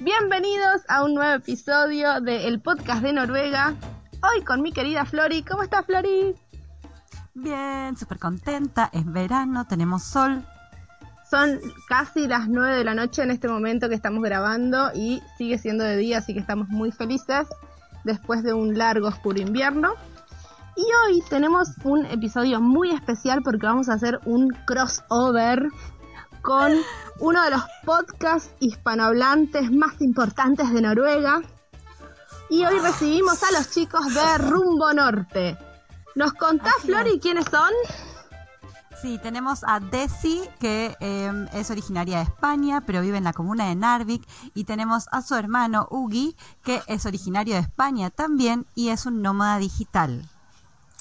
Bienvenidos a un nuevo episodio del podcast de Noruega. Hoy con mi querida Flori. ¿Cómo estás, Flori? Bien, súper contenta. Es verano, tenemos sol. Son casi las 9 de la noche en este momento que estamos grabando y sigue siendo de día, así que estamos muy felices después de un largo, oscuro invierno. Y hoy tenemos un episodio muy especial porque vamos a hacer un crossover con uno de los podcasts hispanohablantes más importantes de Noruega. Y hoy recibimos a los chicos de Rumbo Norte. ¿Nos contás, Flori, quiénes son? Sí, tenemos a Desi, que em, es originaria de España, pero vive en la comuna de Narvik. Y tenemos a su hermano Ugi, que es originario de España también y es un nómada digital.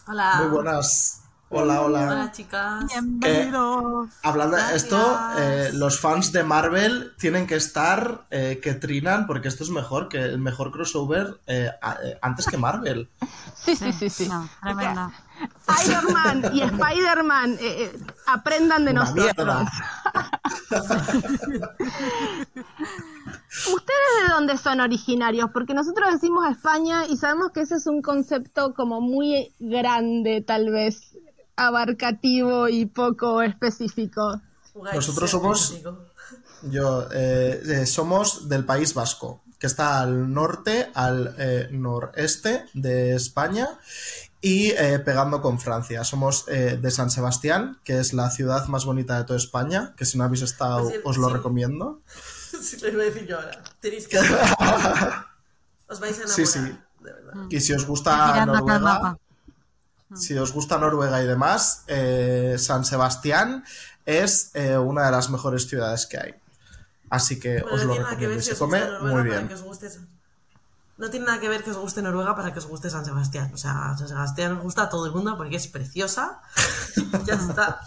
Hola. Muy buenas. Hola, hola. Hola, chicas. Bienvenidos. hablando de esto, eh, los fans de Marvel tienen que estar eh, que trinan, porque esto es mejor que el mejor crossover eh, antes que Marvel. Sí, sí, sí, sí. Iron Man y Spider-Man aprendan de nosotros. ¿Ustedes de dónde son originarios? Porque nosotros decimos España y sabemos que ese es un concepto como muy grande, tal vez abarcativo y poco específico. Nosotros somos, yo, eh, eh, somos del País Vasco, que está al norte, al eh, noreste de España y pegando con Francia. Somos de San Sebastián, que es la ciudad más bonita de toda España, que si no habéis estado pues os lo recomiendo. Sí, lo iba a decir yo ahora. Tenéis que... os vais a enamorar, sí, sí. de verdad. Y si os gusta Noruega... Si os gusta Noruega y demás, eh, San Sebastián es eh, una de las mejores ciudades que hay. Así que os lo recomiendo. Se come muy bien. No tiene nada que ver que os guste Noruega para que os guste San Sebastián. O sea, San Sebastián os gusta a todo el mundo porque es preciosa. ya está.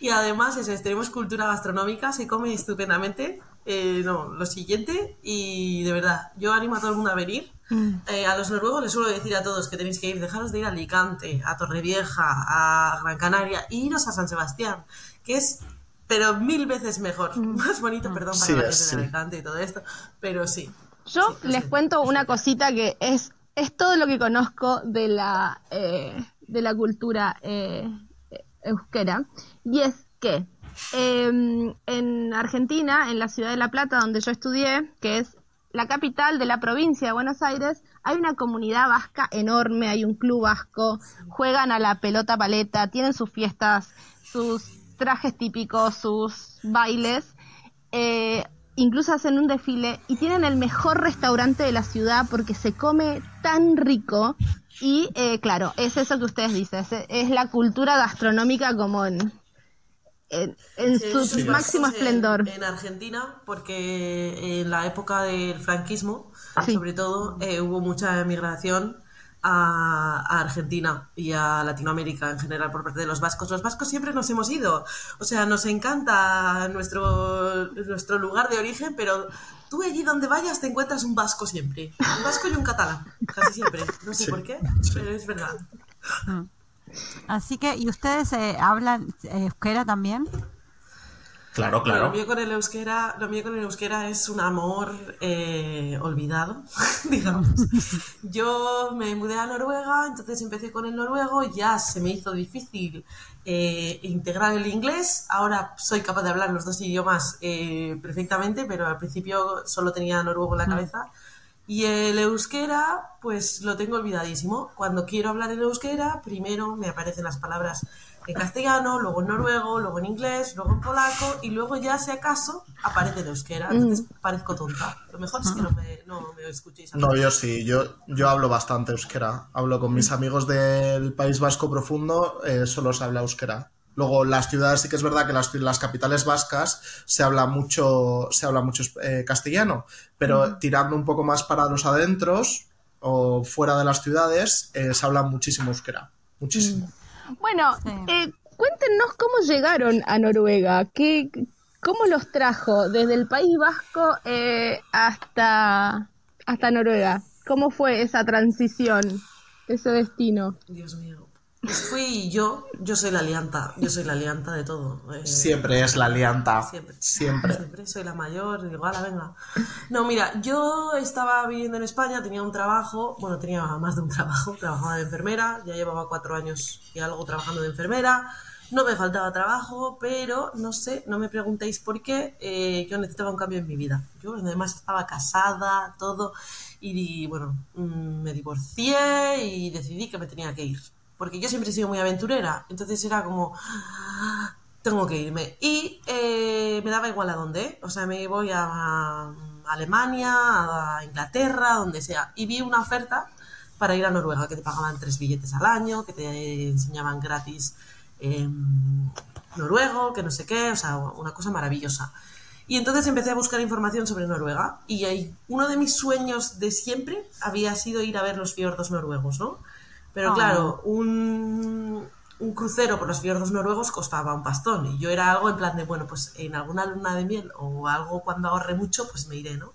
Y además, eso, tenemos cultura gastronómica, se come estupendamente. Eh, no, lo siguiente, y de verdad, yo animo a todo el mundo a venir. Mm. Eh, a los noruegos les suelo decir a todos que tenéis que ir, dejaros de ir a Alicante, a Torrevieja, a Gran Canaria, e iros a San Sebastián, que es, pero mil veces mejor, mm. más bonito, perdón, para la gente de Alicante y todo esto, pero sí. Yo les cuento una cosita que es, es todo lo que conozco de la, eh, de la cultura euskera, y es que Em, en Argentina, en la ciudad de La Plata, donde yo estudié, que es la capital de la provincia de Buenos Aires, hay una comunidad vasca enorme, hay un club vasco, juegan a la pelota paleta, tienen sus fiestas, sus trajes típicos, sus bailes, eh, incluso hacen un desfile y tienen el mejor restaurante de la ciudad porque se come tan rico y eh, claro, es eso que ustedes dicen, es la cultura gastronómica como en, en, su máximo esplendor. En, Argentina, porque en la época del franquismo, sobre todo, eh, hubo mucha emigración a, Argentina y a Latinoamérica en general por parte de los vascos. Los vascos siempre nos hemos ido. O sea, nos encanta nuestro, nuestro lugar de origen, pero tú allí donde vayas te encuentras un vasco siempre. Un vasco y un catalán, casi siempre. No sé por qué, pero es verdad. Mm. Así que, ¿y ustedes eh, hablan eh, euskera también? Claro, claro. lo mío con el euskera, lo mío con el euskera es un amor eh, olvidado, digamos. Yo me mudé a Noruega, entonces empecé con el noruego, ya se me hizo difícil integrar el inglés. Ahora soy capaz de hablar los dos idiomas perfectamente, pero al principio solo tenía noruego en la cabeza. Y el euskera, pues lo tengo olvidadísimo. Cuando quiero hablar en euskera, primero me aparecen las palabras en castellano, luego en noruego, luego en inglés, luego en polaco y luego ya si acaso aparece en euskera. Mm. Entonces parezco tonta. Lo mejor es que no me, no me escuchéis. No, yo sí, yo, yo hablo bastante euskera. Hablo con mis amigos del País Vasco Profundo, eh, solo se habla euskera. Luego, las ciudades sí que es verdad que las, las capitales vascas se habla mucho, se habla mucho eh, castellano, pero tirando un poco más para los adentros o fuera de las ciudades, eh, se habla muchísimo euskera. Muchísimo. Bueno, Sí. eh, cuéntenos cómo llegaron a Noruega, ¿Qué, cómo los trajo desde el País Vasco eh, hasta, hasta Noruega. ¿Cómo fue esa transición, ese destino? Dios mío. Fui yo, yo soy la alianta, yo soy la alianta de todo. eh, Siempre es la alianta. Siempre. Siempre. Siempre soy la mayor, digo, ala, venga. No, mira, yo estaba viviendo en España, tenía un trabajo, bueno, tenía más de un trabajo, trabajaba de enfermera, ya llevaba cuatro años y algo trabajando de enfermera, no me faltaba trabajo, pero no sé, no me preguntéis por qué, eh, yo necesitaba un cambio en mi vida. Yo además estaba casada, todo, y bueno, mm, me divorcié y decidí que me tenía que ir. Porque yo siempre he sido muy aventurera, entonces era como, tengo que irme. Y eh, me daba igual a dónde. O sea, me voy a, a Alemania, a Inglaterra, donde sea. Y vi una oferta para ir a Noruega, que te pagaban tres billetes al año, que te enseñaban gratis eh, noruego, que no sé qué, o sea, una cosa maravillosa. Y entonces empecé a buscar información sobre Noruega y ahí, uno de mis sueños de siempre había sido ir a ver los fiordos noruegos, ¿no? Pero Ah. claro, un, un crucero por los fiordos noruegos costaba un pastón y yo era algo en plan de, bueno, pues en alguna luna de miel o algo cuando ahorre mucho, pues me iré, ¿no?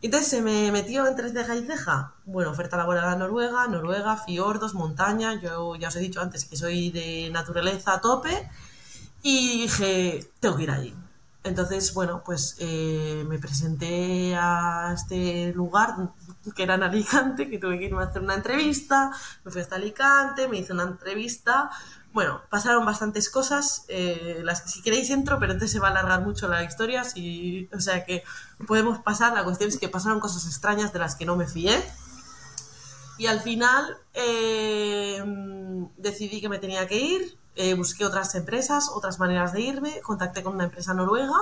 Entonces se me metió entre ceja y ceja. Bueno, oferta laboral a Noruega, Noruega, fiordos, montaña. Yo ya os he dicho antes que soy de naturaleza a tope. Y dije, tengo que ir allí. Entonces, bueno, pues eh, me presenté a este lugar que era en Alicante, que tuve que irme a hacer una entrevista. Me fui hasta Alicante, me hice una entrevista. Bueno, pasaron bastantes cosas, eh, las que si queréis entro, pero entonces se va a alargar mucho la historia, si- o sea que podemos pasar, la cuestión es que pasaron cosas extrañas de las que no me fié. Y al final eh, decidí que me tenía que ir, eh, busqué otras empresas, otras maneras de irme, contacté con una empresa noruega,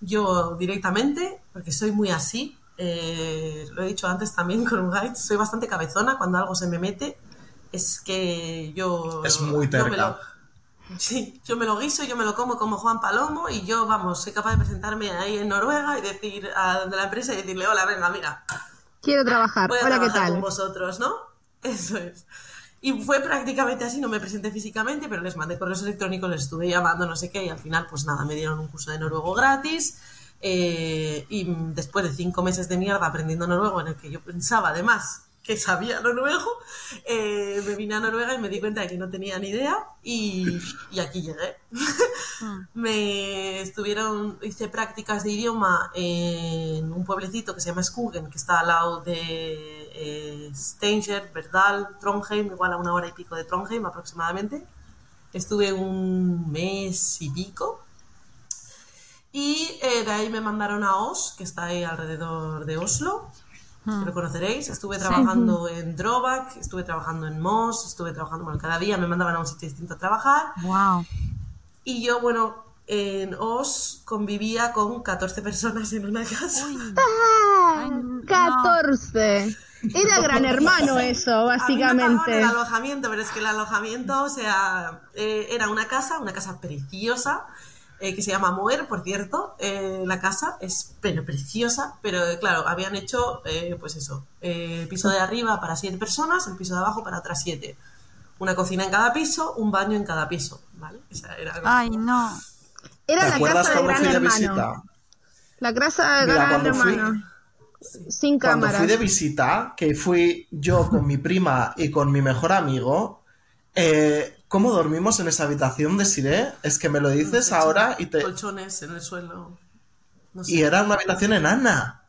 yo directamente, porque soy muy así, eh, lo he dicho antes también con un guide, soy bastante cabezona cuando algo se me mete, es que yo... Es muy yo me terca. lo- Sí, yo me lo guiso, yo me lo como como Juan Palomo y yo, vamos, soy capaz de presentarme ahí en Noruega y decir a la empresa y decirle, hola, venga, mira, Quiero trabajar. voy a Hola, ¿qué trabajar con tal? vosotros, ¿no? Eso es. Y fue prácticamente así, no me presenté físicamente, pero les mandé correos electrónicos, les estuve llamando, no sé qué, y al final, pues nada, me dieron un curso de noruego gratis. Eh, y después de cinco meses de mierda aprendiendo noruego, en el que yo pensaba además que sabía noruego, eh, me vine a Noruega y me di cuenta de que no tenía ni idea, y, y aquí llegué. me estuvieron, hice prácticas de idioma en un pueblecito que se llama Skogen, que está al lado de eh, Verdal, Trondheim, igual a una hora y pico de Trondheim aproximadamente. Estuve un mes y pico. Y eh, de ahí me mandaron a Os, que está ahí alrededor de Oslo. Lo conoceréis. Estuve trabajando en Drobak, estuve trabajando en Moss, estuve trabajando, bueno, cada día me mandaban a un sitio distinto a trabajar. Wow. Y yo, bueno, en Os convivía con 14 personas en una casa. Ah, Ay, no. 14. Era gran hermano eso, A mí me básicamente. el alojamiento, pero es que el alojamiento, o sea, eh, era una casa, una casa preciosa, eh, que se llama Moer, por cierto. Eh, la casa es pero preciosa, pero eh, claro, habían hecho, eh, pues eso, eh, el piso de arriba para siete personas, el piso de abajo para otras siete. Una cocina en cada piso, un baño en cada piso, ¿vale? O sea, era algo- Ay, no. Era ¿Te la casa de cuando gran hermano. visita? La casa de Mira, gran cuando fui- hermano. Sin Cuando fui de visita, que fui yo con mi prima y con mi mejor amigo, eh, ¿cómo dormimos en esa habitación de Siré? Es que me lo dices ahora y te... Colchones en el suelo. No sé. Y era una habitación enana.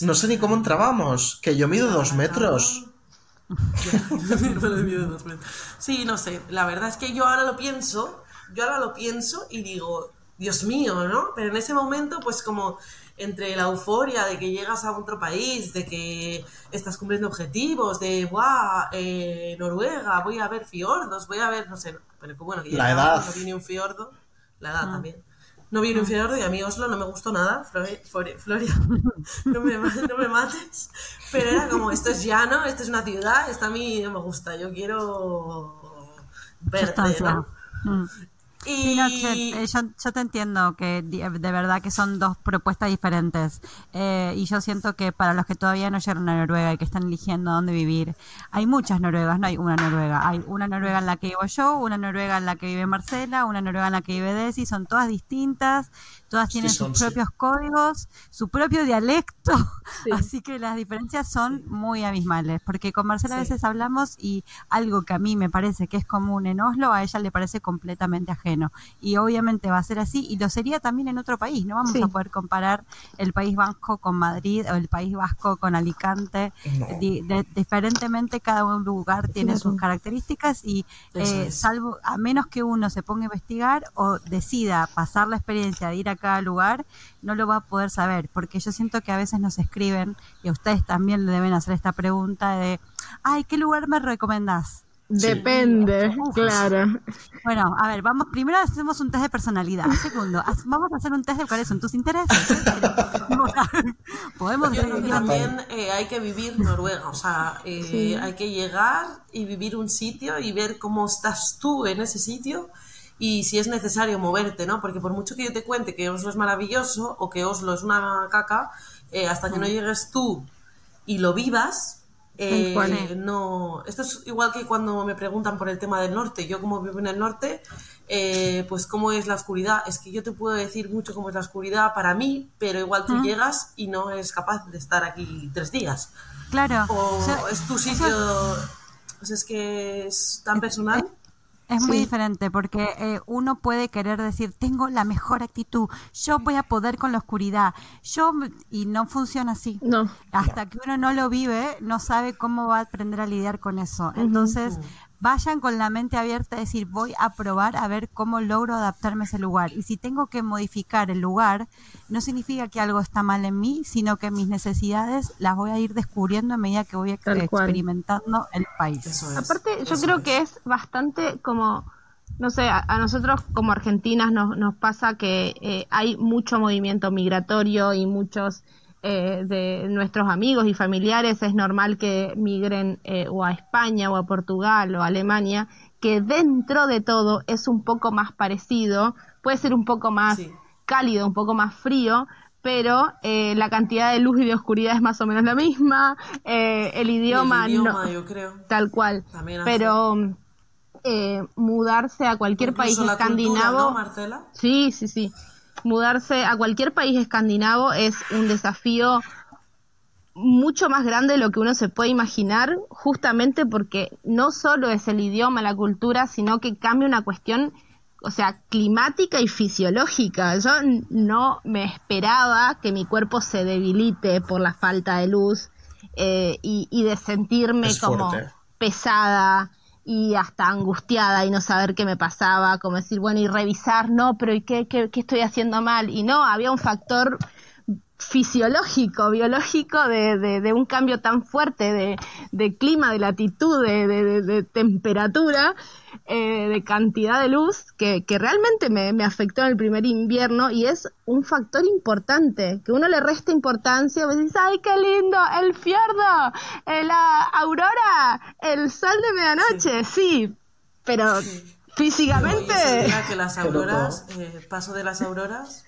No sé ni cómo entrábamos, que yo mido metros. Dos metros. Sí, no sé. La verdad es que yo ahora lo pienso, yo ahora lo pienso y digo, Dios mío, ¿no? Pero en ese momento, pues como entre la euforia de que llegas a otro país, de que estás cumpliendo objetivos, de, ¡guau! eh, Noruega, voy a ver fiordos, voy a ver, no sé, pero bueno, que La edad. no vi ni un fiordo, la edad también. No vi ni un fiordo y a mí Oslo no me gustó nada, Flori- Flori- Floria, no me, no me mates, pero era como, esto es llano, esto es una ciudad, esto a mí no me gusta, yo quiero verde. ¿no? Mm. Y Sí, no, che, eh, yo, yo te entiendo que di- de verdad que son dos propuestas diferentes. Eh, y yo siento que para los que todavía no llegaron a Noruega y que están eligiendo dónde vivir, hay muchas Noruegas, no hay una Noruega. Hay una Noruega en la que vivo yo, una Noruega en la que vive Marcela, una Noruega en la que vive Desi, son todas distintas, todas tienen son, sus sí. propios códigos, su propio dialecto, Sí. así que las diferencias son muy abismales, porque con Marcela a veces hablamos y algo que a mí me parece que es común en Oslo, a ella le parece completamente ajeno. Y obviamente va a ser así, y lo sería también en otro país. No vamos Sí. a poder comparar el País Vasco con Madrid o el País Vasco con Alicante. No. Di- de- diferentemente, cada un lugar tiene sus características y eh, salvo, a menos que uno se ponga a investigar o decida pasar la experiencia de ir a cada lugar, no lo va a poder saber, porque yo siento que a veces nos escriben, y a ustedes también le deben hacer esta pregunta de, ay, ¿qué lugar me recomendás? Depende, claro. Bueno, a ver, vamos, primero hacemos un test de personalidad. Segundo, vamos a hacer un test de cuáles son tus intereses. Podemos Yo creo que hacer- también eh, hay que vivir Noruega, o sea, eh, hay que llegar y vivir un sitio y ver cómo estás tú en ese sitio y si es necesario moverte, ¿no? Porque por mucho que yo te cuente que Oslo es maravilloso o que Oslo es una caca, eh, hasta que no llegues tú y lo vivas, eh, no... Esto es igual que cuando me preguntan por el tema del norte. Yo como vivo en el norte, eh, pues cómo es la oscuridad. Es que yo te puedo decir mucho cómo es la oscuridad para mí, pero igual tú llegas y no eres capaz de estar aquí tres días. Claro. O Yo- es tu sitio... Pues es que es tan personal. Es muy diferente porque eh, uno puede querer decir, tengo la mejor actitud, yo voy a poder con la oscuridad, yo y no funciona así. No. Hasta que uno no lo vive, no sabe cómo va a aprender a lidiar con eso. Entonces, vayan con la mente abierta a decir, voy a probar a ver cómo logro adaptarme a ese lugar. Y si tengo que modificar el lugar, no significa que algo está mal en mí, sino que mis necesidades las voy a ir descubriendo a medida que voy experimentando el país. Eso es. Aparte, yo creo es. que es bastante como, no sé, a, a nosotros como argentinas nos, nos pasa que eh, hay mucho movimiento migratorio y muchos eh, de nuestros amigos y familiares es normal que migren eh, o a España o a Portugal o a Alemania, que dentro de todo es un poco más parecido, puede ser un poco más Sí. cálido, un poco más frío, pero eh, la cantidad de luz y de oscuridad es más o menos la misma, eh, el Y el idioma, no- idioma, yo creo. tal cual. También. Pero eh, mudarse a cualquier país cultura, escandinavo, ¿no, Marcela? sí, sí, sí, mudarse a cualquier país escandinavo es un desafío mucho más grande de lo que uno se puede imaginar, justamente porque no solo es el idioma, la cultura, sino que cambia una cuestión, o sea, climática y fisiológica. Yo no me esperaba que mi cuerpo se debilite por la falta de luz eh, y, y de sentirme Es como fuerte. pesada y hasta angustiada y no saber qué me pasaba, como decir, bueno, y revisar, no, pero ¿y qué, qué, qué estoy haciendo mal? Y no, había un factor fisiológico, biológico de, de, de un cambio tan fuerte de, de clima, de latitud, de, de- de- de temperatura, eh, de cantidad de luz, que, que realmente me, me afectó en el primer invierno y es un factor importante, que uno le resta importancia, pues dices, ay, qué lindo, el fiordo, eh, la aurora, el sol de medianoche, sí, pero físicamente... Que las auroras, eh, paso de las auroras,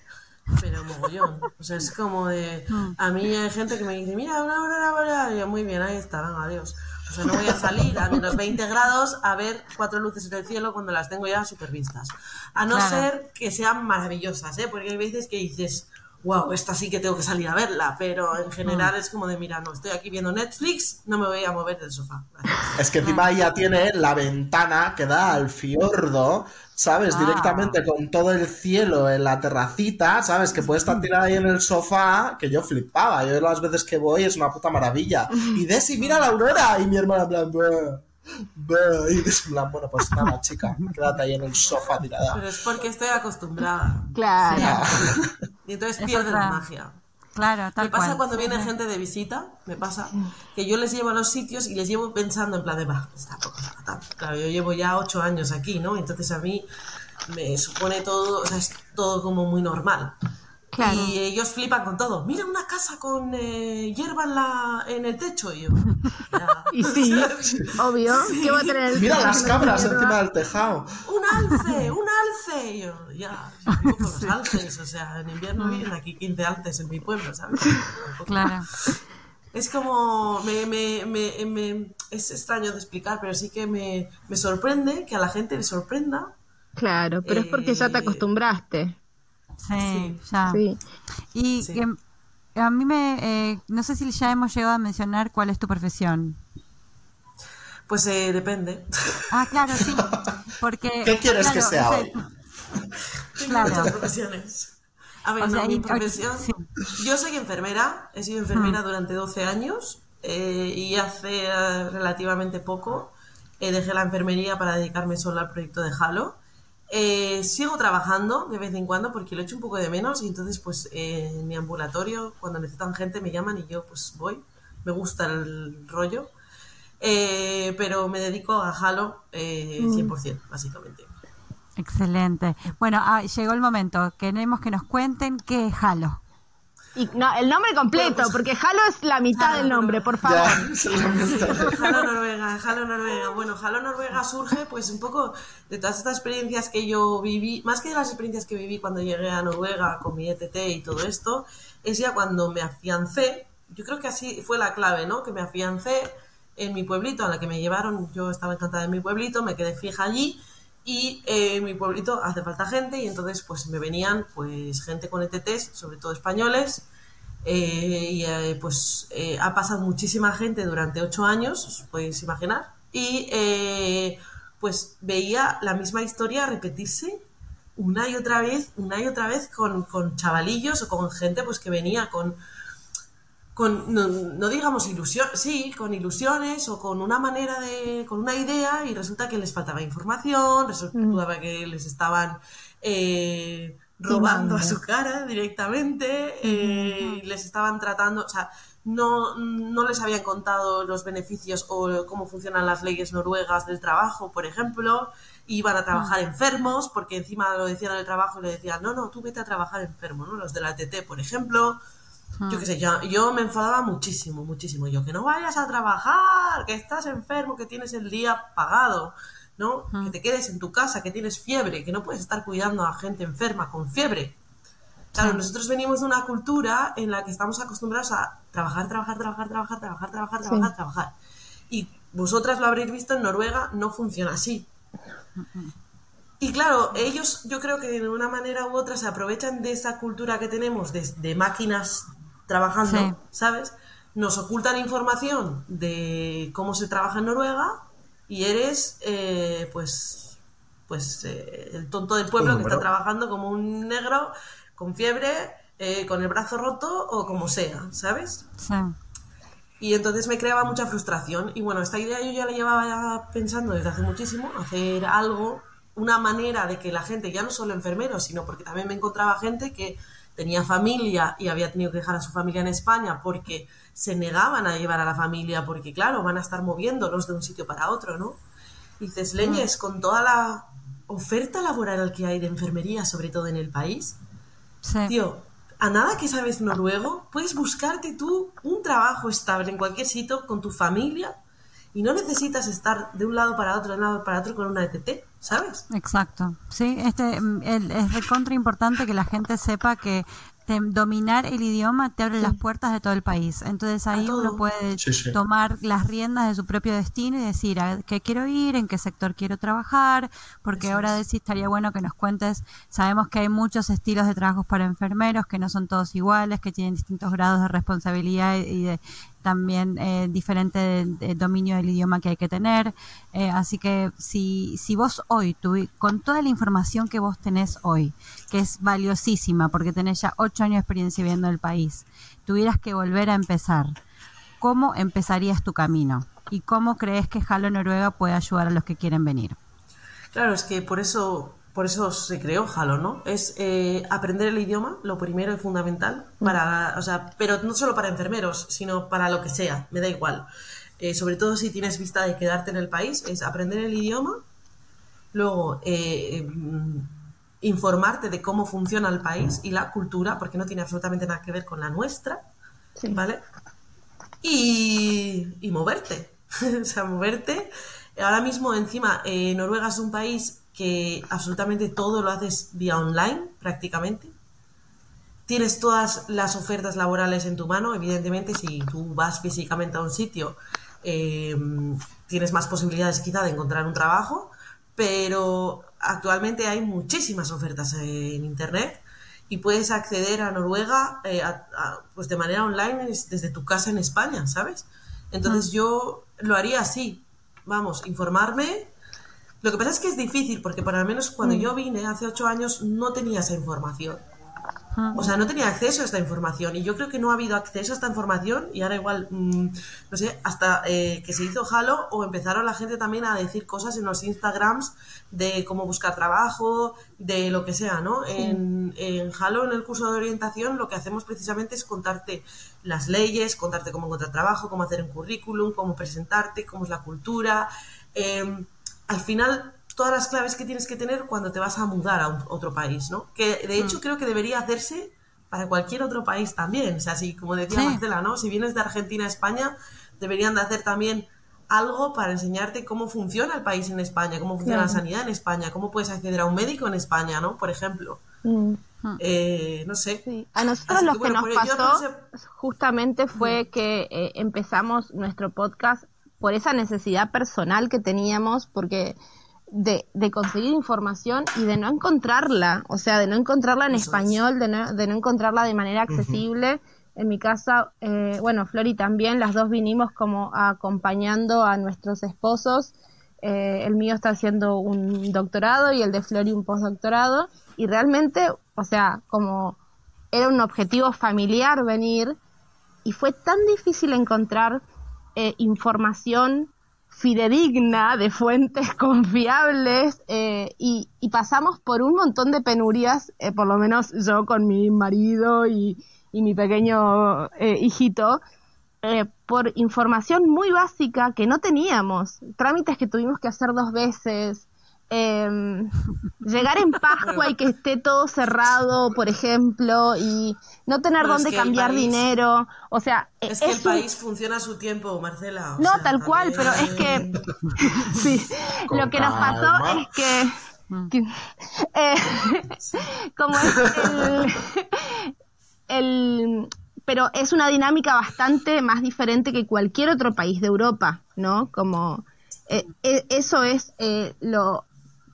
pero mogollón. O sea, es como de. A mí hay gente que me dice, mira, una boreal. Y yo, muy bien, ahí está, venga, adiós. O sea, no voy a salir a menos 20 grados a ver cuatro luces en el cielo cuando las tengo ya super vistas. A no Claro. ser que sean maravillosas, ¿eh? Porque hay veces que dices, wow, esta sí que tengo que salir a verla. Pero en general es como de, mira, no, estoy aquí viendo Netflix, no me voy a mover del sofá. Gracias. Es que encima ella tiene la ventana que da al fiordo, ¿sabes? Ah. Directamente con todo el cielo en la terracita, ¿sabes? Que puede estar tirada ahí en el sofá, que yo flipaba. Yo las veces que voy es una puta maravilla. Y Desi, mira la aurora. Y mi hermana en plan, y es en plan, bueno, pues nada, chica, quédate ahí en el sofá tirada. Pero es porque estoy acostumbrada. Claro. Y entonces Es pierde la otra- magia. Claro, tal Me pasa cual. cuando viene gente de visita, me pasa que yo les llevo a los sitios y les llevo pensando en plan de, va, está poco. Claro, yo llevo ya ocho años aquí, ¿no? Entonces a mí me supone todo, o sea, es todo como muy normal. Claro. Y ellos flipan con todo. Mira una casa con eh, hierba en, la, en el techo. Y yo. Y sí, obvio, ¿qué va a tener el Mira las cabras encima hierba? del tejado. Un alce, un alce. Y yo, ya, yo vivo con los alces, o sea, en invierno vienen aquí 15 alces en mi pueblo, ¿sabes? Claro. Es como, me, me, me, me- es extraño de explicar, pero sí que me, me sorprende que a la gente le sorprenda. Claro, pero es porque ya te Eh, acostumbraste. Sí, ya. Sí. Y Sí. que, a mí me, eh, no sé si ya hemos llegado a mencionar cuál es tu profesión. Pues eh, depende. Ah, claro, sí. Porque, ¿Qué quieres que claro, sea o sea, hoy? Claro. muchas profesiones. A ver, O no, sea, mi profesión. sí. Yo soy enfermera, he sido enfermera Mm. durante 12 años eh, y hace eh, relativamente poco eh, dejé la enfermería para dedicarme solo al proyecto de Halo. Eh, sigo trabajando de vez en cuando porque lo echo un poco de menos y entonces pues eh, en mi ambulatorio cuando necesitan gente me llaman y yo pues voy, me gusta el rollo. Eh, pero me dedico a Halo eh, 100%, básicamente. Excelente. Bueno, ah, llegó el momento. Queremos que nos cuenten qué es Halo. Y no, el nombre completo, Bueno, pues- porque Halo es la mitad Halo, del nombre, por favor. Ya, se lo inventaron. Halo Noruega, Halo Noruega. Bueno, Halo Noruega surge pues un poco de todas estas experiencias que yo viví, más que de las experiencias que viví cuando llegué a Noruega con mi ETT y todo esto, es ya cuando me afiancé, yo creo que así fue la clave, ¿no? Que me afiancé en mi pueblito, a la que me llevaron, yo estaba encantada en mi pueblito, me quedé fija allí y eh, en mi pueblito hace falta gente y entonces pues me venían pues gente con ETTs, sobre todo españoles, eh, y eh, pues eh, ha pasado muchísima gente durante ocho años, os podéis imaginar, y eh, pues veía la misma historia repetirse una y otra vez, una y otra vez con, con chavalillos o con gente pues que venía con, con no, no digamos ilusión, sí, con ilusiones o con una manera de, con una idea y resulta que les faltaba información, resultaba que les estaban eh, robando a su cara directamente, eh, les estaban tratando, o sea, no, no les habían contado los beneficios o cómo funcionan las leyes noruegas del trabajo, por ejemplo, iban a trabajar enfermos, porque encima lo decían en el trabajo y le decían, no, no, tú vete a trabajar enfermo, ¿no? Los de la TT, por ejemplo. Yo qué sé, yo, yo me enfadaba muchísimo, muchísimo. Yo, que no vayas a trabajar, que estás enfermo, que tienes el día pagado, ¿no? Que te quedes en tu casa, que tienes fiebre, que no puedes estar cuidando a gente enferma con fiebre. Claro, nosotros venimos de una cultura en la que estamos acostumbrados a trabajar, trabajar, trabajar, trabajar, trabajar, trabajar, trabajar, trabajar. Y vosotras lo habréis visto en Noruega, no funciona así. Y claro, ellos yo creo que de una manera u otra se aprovechan de esa cultura que tenemos de, de máquinas trabajando, Sí. ¿sabes? Nos ocultan información de cómo se trabaja en Noruega y eres, eh, pues, pues eh, el tonto del pueblo que está trabajando como un negro con fiebre, eh, con el brazo roto o como sea, ¿sabes? Sí. Y entonces me creaba mucha frustración. Y bueno, esta idea yo ya la llevaba ya pensando desde hace muchísimo, hacer algo, una manera de que la gente, ya no solo enfermeros, sino porque también me encontraba gente que tenía familia y había tenido que dejar a su familia en España porque se negaban a llevar a la familia, porque claro, van a estar moviéndolos de un sitio para otro, ¿no? Y dices, leñes, con toda la oferta laboral que hay de enfermería, sobre todo en el país, Sí. Tío, a nada que sabes noruego, puedes buscarte tú un trabajo estable en cualquier sitio con tu familia y no necesitas estar de un lado para otro, de un lado para otro con una ETT, ¿sabes? Exacto. Sí, este mm, el- es recontra importante que la gente sepa que te- dominar el idioma te abre las puertas de todo el país. Entonces ahí uno puede Sí, sí. tomar las riendas de su propio destino y decir a qué quiero ir, en qué sector quiero trabajar, porque Eso ahora es. sí estaría bueno que nos cuentes, sabemos que hay muchos estilos de trabajos para enfermeros, que no son todos iguales, que tienen distintos grados de responsabilidad y de también eh, diferente de dominio del idioma que hay que tener. Eh, así que si, si vos hoy, tuvi- con toda la información que vos tenés hoy, que es valiosísima porque tenés ya ocho años de experiencia viviendo en el país, tuvieras que volver a empezar, ¿cómo empezarías tu camino? ¿Y cómo crees que Halo Noruega puede ayudar a los que quieren venir? Claro, es que por eso, por eso se creó Halo, ¿no? Es eh, aprender el idioma, lo primero y fundamental, para, o sea, pero no solo para enfermeros, sino para lo que sea, me da igual. Eh, sobre todo si tienes vista de quedarte en el país, es aprender el idioma, luego eh, mm, informarte de cómo funciona el país y la cultura, porque no tiene absolutamente nada que ver con la nuestra, Sí. ¿vale? Y, y moverte, o sea, moverte. Ahora mismo, encima, eh, Noruega es un país que absolutamente todo lo haces vía online prácticamente. Tienes todas las ofertas laborales en tu mano, evidentemente si tú vas físicamente a un sitio eh, tienes más posibilidades quizá de encontrar un trabajo, pero actualmente hay muchísimas ofertas en Internet y puedes acceder a Noruega eh, a- a- pues de manera online es- desde tu casa en España, ¿sabes? Entonces yo lo haría así, vamos, informarme. Lo que pasa es que es difícil porque por lo menos cuando yo vine hace ocho años no tenía esa información. O sea, no tenía acceso a esta información y yo creo que no ha habido acceso a esta información y ahora igual, mm, no sé, hasta eh, que se hizo Halo o empezaron la gente también a decir cosas en los Instagrams de cómo buscar trabajo, de lo que sea, ¿no? En, en Halo, en el curso de orientación, lo que hacemos precisamente es contarte las leyes, contarte cómo encontrar trabajo, cómo hacer un currículum, cómo presentarte, cómo es la cultura. Eh, al final, todas las claves que tienes que tener cuando te vas a mudar a un- otro país, ¿no? Que de hecho creo que debería hacerse para cualquier otro país también. O sea, si, como decía Sí. Marcela, ¿no? Si vienes de Argentina a España, deberían de hacer también algo para enseñarte cómo funciona el país en España, cómo funciona la sanidad en España, cómo puedes acceder a un médico en España, ¿no? Por ejemplo. Mm. Eh, no sé. Sí. A nosotros Así lo que, que, bueno, nos yo pasó entonces- justamente fue que eh, empezamos nuestro podcast por esa necesidad personal que teníamos, porque de, de conseguir información y de no encontrarla, o sea, de no encontrarla en Eso es. español, de no, de no encontrarla de manera accesible. En mi casa, eh, bueno, Flori también, las dos vinimos como acompañando a nuestros esposos. Eh, el mío está haciendo un doctorado y el de Flori un postdoctorado. Y realmente, o sea, como era un objetivo familiar venir y fue tan difícil encontrar eh, información fidedigna de fuentes confiables eh, y, pasamos por un montón de penurias, eh, por lo menos yo con mi marido y, mi pequeño eh, hijito, por información muy básica que no teníamos, trámites que tuvimos que hacer dos veces, em, llegar en Pascua y que esté todo cerrado, por ejemplo, y no tener Bueno, es dónde que cambiar país- dinero, o sea, e- Es que el un- país funciona a su tiempo, Marcela. o no, sea, tal cual, pero es que sí, Con lo que nos pasó calma. es que, que- eh, como es el, el- pero es una dinámica bastante más diferente que cualquier otro país de Europa, ¿no? Como eh, eh, eso es eh, lo,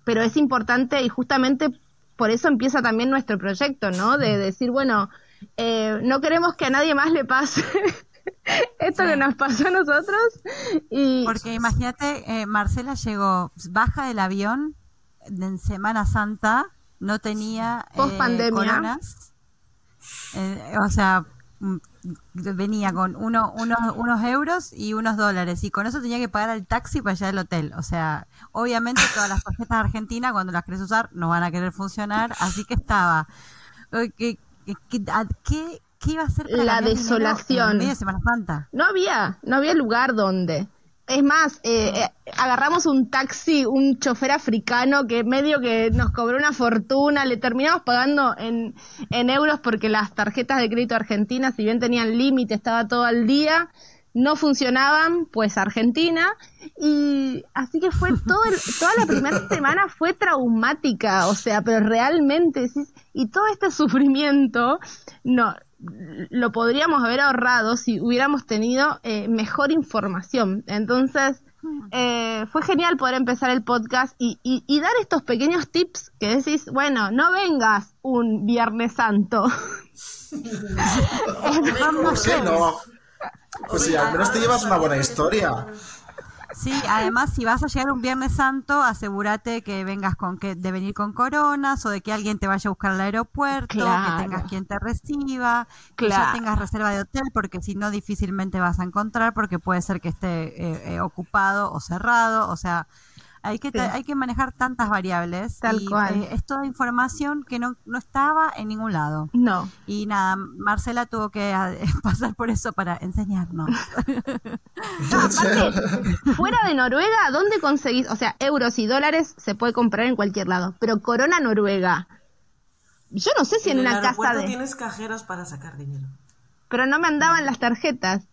pero es importante y justamente por eso empieza también nuestro proyecto, ¿no? De decir, bueno, eh, no queremos que a nadie más le pase esto que nos pasó a nosotros y Porque imagínate, eh, Marcela llegó, baja del avión en Semana Santa, no tenía coronas. Eh, o sea, venía con uno, unos, unos euros y unos dólares y con eso tenía que pagar el taxi para allá al hotel. O sea, obviamente todas las tarjetas argentinas cuando las querés usar no van a querer funcionar, así que estaba. ¿Qué, qué, qué- iba a para La desolación. en medio de Semana Santa? no había, no había lugar donde. Es más, eh, eh, agarramos un taxi, un chofer africano que medio que nos cobró una fortuna, le terminamos pagando en, en euros porque las tarjetas de crédito argentinas, si bien tenían límite, estaba todo al día, no funcionaban, pues Argentina. Y así que fue todo el- toda la primera semana fue traumática, o sea, pero realmente, y todo este sufrimiento, no, lo podríamos haber ahorrado si hubiéramos tenido eh, mejor información. Entonces, eh, fue genial poder empezar el podcast y, y- y dar estos pequeños tips que decís, bueno, no vengas un Viernes Santo. ¿Por qué no? Pues sí, al menos te llevas una buena historia. Sí, además si vas a llegar un Viernes Santo, asegúrate que vengas con que de venir con coronas o de que alguien te vaya a buscar al aeropuerto, Claro. que tengas quien te reciba, que ya tengas reserva de hotel, porque si no difícilmente vas a encontrar, porque puede ser que esté eh, eh, ocupado o cerrado, o sea, hay que Sí. hay que manejar tantas variables Tal y cual. eh, es toda información que no, no estaba en ningún lado. No. Y nada, Marcela tuvo que eh, pasar por eso para enseñarnos. No, aparte, fuera de Noruega, ¿dónde conseguís? O sea, euros y dólares se puede comprar en cualquier lado, pero corona noruega. Yo no sé si en, una casa de... tienes cajeros para sacar dinero. Pero no me andaban las tarjetas.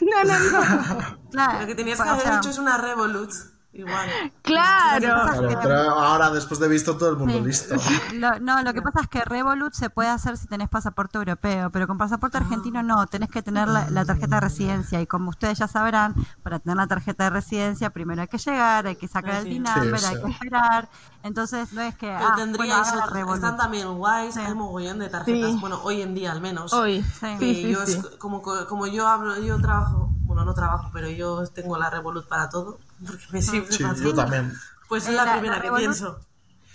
No, no, no. Claro, Lo que tenías que haber hecho es una Revolut. Igual. Claro. Ahora después de visto todo el mundo Sí. listo. Lo- no, lo que pasa es que Revolut se puede hacer si tenés pasaporte europeo, pero con pasaporte argentino no, tenés que tener la, la tarjeta de residencia y como ustedes ya sabrán, para tener la tarjeta de residencia primero hay que llegar, hay que sacar el Sí. Sí, hay que esperar, entonces no es que Pero ah, bueno, Revolut. están también guays, hay mogollón de tarjetas, Sí. bueno, hoy en día al menos. Hoy. Sí. Sí, sí, yo sí. es- como, como yo hablo, yo trabajo, bueno, no trabajo, pero yo tengo la Revolut para todo, porque me sirve Sí, para yo todo. también. Pues es Eh, la, la- primera la que pienso.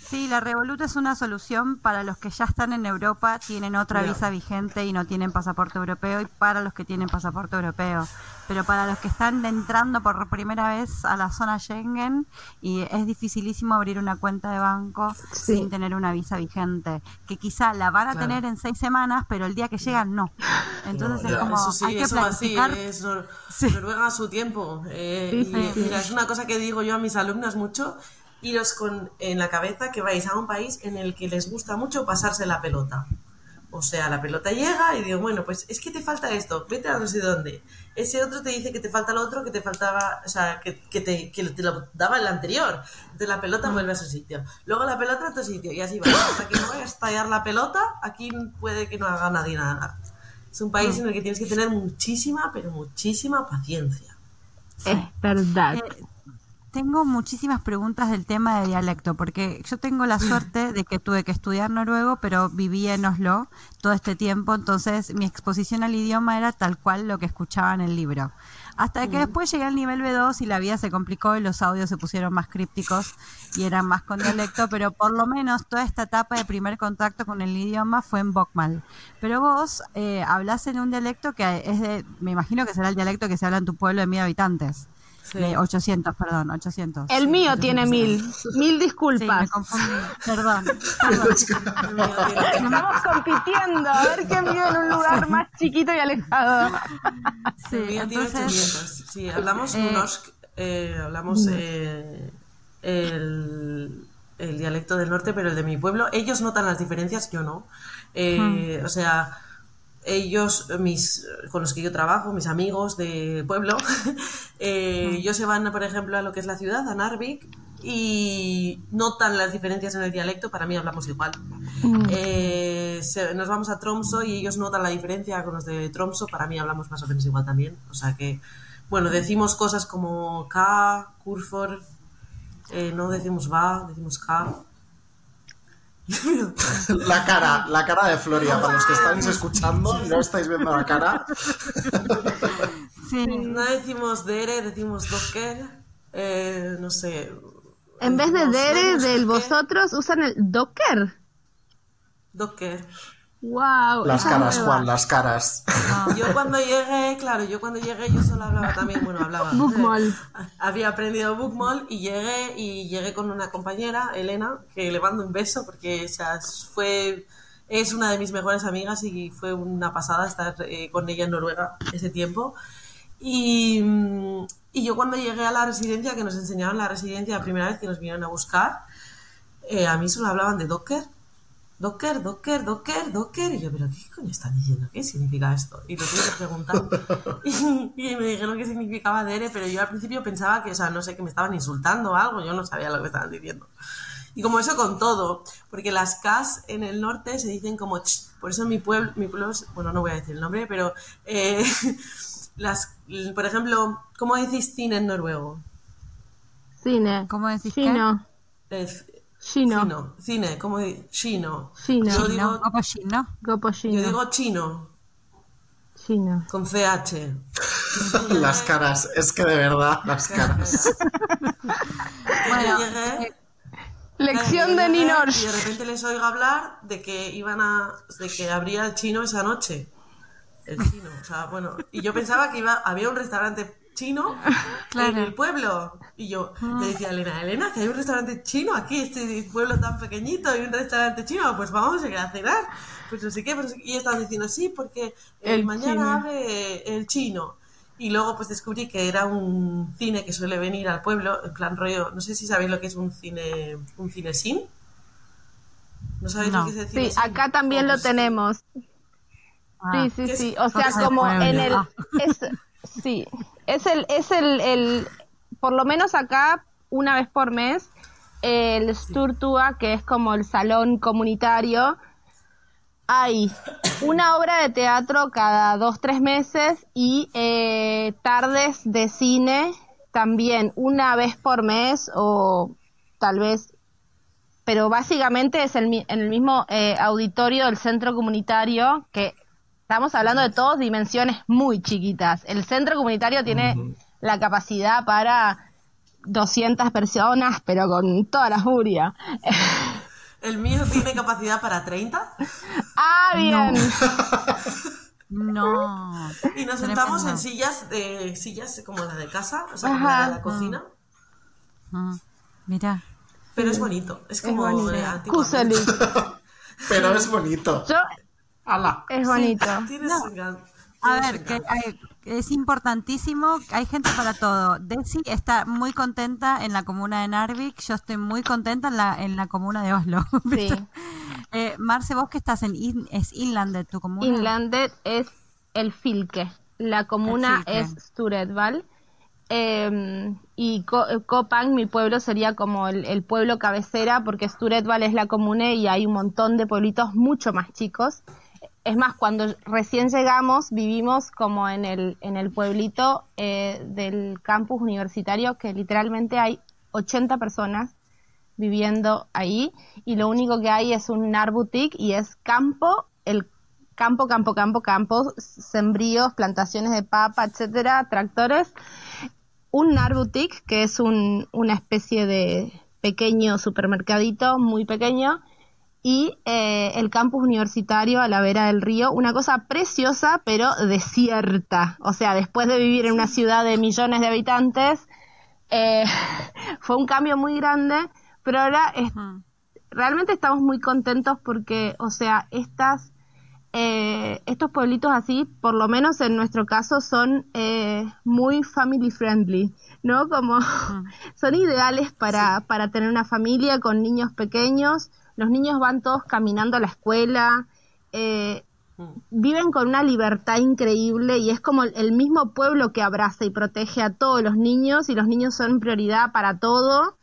Sí, la Revolut es una solución para los que ya están en Europa, tienen otra visa vigente y no tienen pasaporte europeo, y para los que tienen pasaporte europeo. Pero para los que están entrando por primera vez a la zona Schengen, y es dificilísimo abrir una cuenta de banco Sí. sin tener una visa vigente, que quizá la van a Claro. tener en seis semanas, pero el día que llegan no. Entonces No, es como, eso sí, hay que eso va así, planificar. es Nor- Sí. Noruega a su tiempo. eh, y. Mira, es una cosa que digo yo a mis alumnos mucho, iros con en la cabeza que vais a un país en el que les gusta mucho pasarse la pelota. O sea, la pelota llega y digo, bueno, pues es que te falta esto, vete a no sé dónde. Ese otro te dice que te falta lo otro, que te faltaba, o sea, que, que te, que te lo daba el anterior. Entonces la pelota vuelve a su sitio. Luego la pelota a otro sitio y así va. Hasta que no vaya a estallar la pelota, aquí puede que no haga nadie nada. Es un país en el que tienes que tener muchísima, pero muchísima paciencia. Es verdad. Eh, tengo muchísimas preguntas del tema de dialecto, porque yo tengo la suerte de que tuve que estudiar noruego, pero viví en Oslo todo este tiempo, entonces mi exposición al idioma era tal cual lo que escuchaba en el libro. Hasta que después llegué al nivel B2 y la vida se complicó y los audios se pusieron más crípticos y eran más con dialecto, pero por lo menos toda esta etapa de primer contacto con el idioma fue en Bokmal. Pero vos eh, hablás en un dialecto que es de, me imagino que será el dialecto que se habla en tu pueblo de mil habientes. Sí. De 800, perdón, 800. El mío tiene mil. Mil Sí, me disculpas. confundí. Perdón. perdón. El mío tiene- Estamos compitiendo a ver quién vive en un lugar más chiquito y alejado. Sí, el mío tiene entonces, 800. Sí, hablamos eh, norsk, eh, hablamos eh, el, el dialecto del norte, pero el de mi pueblo. Ellos notan las diferencias, yo no. Eh, O sea, ellos, mis, con los que yo trabajo, mis amigos de pueblo, eh, ellos se van, por ejemplo, a lo que es la ciudad, a Narvik, y notan las diferencias en el dialecto, para mí hablamos igual. Eh, se- nos vamos a Tromso y ellos notan la diferencia con los de Tromso, para mí hablamos más o menos igual también. O sea que, bueno, decimos cosas como K, Kurfor, eh, no decimos va, decimos K. La cara, la cara de Floria, para los que estáis escuchando y no estáis viendo la cara. sí, No decimos dere, decimos docker, eh, no sé. En vez de dere del vosotros, usan el docker. Docker. Wow. Las caras, Juan, las caras. Yo cuando llegué, claro, yo cuando llegué yo solo hablaba también, bueno, hablaba. Bookmall. Había aprendido Bookmall y llegué y llegué con una compañera, Elena, que le mando un beso porque o sea, fue es una de mis mejores amigas y fue una pasada estar eh, con ella en Noruega ese tiempo. Y, y yo cuando llegué a la residencia, que nos enseñaron la residencia la primera vez que nos vinieron a buscar, eh, a mí solo hablaban de Docker. Docker, Docker, Docker, Docker. Y yo, ¿pero qué coño están diciendo? ¿Qué significa esto? Y lo tuve que preguntar. y, y me dijeron que significaba dere, pero yo al principio pensaba que, o sea, no sé, que me estaban insultando o algo. Yo no sabía lo que estaban diciendo. Y como eso con todo, porque las Ks en el norte se dicen como ch, por eso en mi pueblo, mi pueblo, es- bueno, no voy a decir el nombre, pero eh, las, por ejemplo, ¿cómo decís cine en noruego? Cine. ¿Cómo decís qué? Chino. Chino. Chino, cine, ¿cómo di- Chino. Chino. Yo ¿no? digo, Como chino. Gopo yo chino. digo chino, Chino. con CH. Las caras, es que de verdad, las caras. Bueno, yo llegué, Lección de yo Ninors. Y de repente les oigo hablar de que iban a. de que abría el chino esa noche. El chino, o sea, bueno. Y yo pensaba que iba, había un restaurante chino Claro. en el pueblo. Y yo le decía a Elena, Elena, que hay un restaurante chino aquí, este pueblo tan pequeñito, hay un restaurante chino, pues vamos a ir a cenar. Pues no sé qué, pues, y estaban diciendo, sí, porque El mañana chino. abre el chino. Y luego pues descubrí que era un cine que suele venir al pueblo, en plan rollo, no sé si sabéis lo que es un cine, un cine sin. ¿No sabéis No. lo que es el cine Sí, sin? acá también Oh, lo pues, tenemos. Ah, Sí, sí, sí. O sea, como en el. Ah. Es, sí, es el. Es el, el. Por lo menos acá una vez por mes el Sturtua, que es como el salón comunitario. Hay una obra de teatro cada dos, tres meses y eh, tardes de cine también una vez por mes o tal vez, pero básicamente es el, en el mismo eh, auditorio del centro comunitario que estamos hablando de todas dimensiones muy chiquitas. El centro comunitario tiene la capacidad para 200 personas, pero con toda la furia. El mío tiene capacidad para 30 ah, bien. No. y nos sentamos en sillas de sillas como la de casa, o sea, como la de la cocina. Mm, Mira. Pero es bonito, es Es como bonito. antiguamente. Kuseli. Pero es bonito. Yo, Es bonito. A ver, que hay- es importantísimo, hay gente para todo. Desi está muy contenta en la comuna de Narvik, yo estoy muy contenta en la, en la comuna de Oslo. Sí. Eh, Marce, vos que estás en In- es Inlandet, tu comuna. Inlandet es el Filke. La comuna es. Sturedval. Eh, y Kopang, mi pueblo, sería como el, el pueblo cabecera, porque Sturedval es la comuna y hay un montón de pueblitos mucho más chicos. Es más, cuando recién llegamos, vivimos como en el, en el pueblito eh, del campus universitario, que literalmente hay 80 personas viviendo ahí y lo único que hay es un nar boutique y es campo, el campo, campo, campo, campo, sembríos, plantaciones de papa, etcétera, tractores. Un nar boutique que es un, una especie de pequeño supermercadito muy pequeño y eh, el campus universitario a la vera del río, una cosa preciosa pero desierta, o sea, después de vivir en una ciudad de millones de habitantes, eh, fue un cambio muy grande, pero ahora es- realmente estamos muy contentos porque, o sea, estas, eh, estos pueblitos así, por lo menos en nuestro caso, son eh, muy family friendly, ¿no? Como son ideales para, para tener una familia con niños pequeños, los niños van todos caminando a la escuela, eh, viven con una libertad increíble y es como el- mismo pueblo que abraza y protege a todos los niños y los niños son prioridad para todo.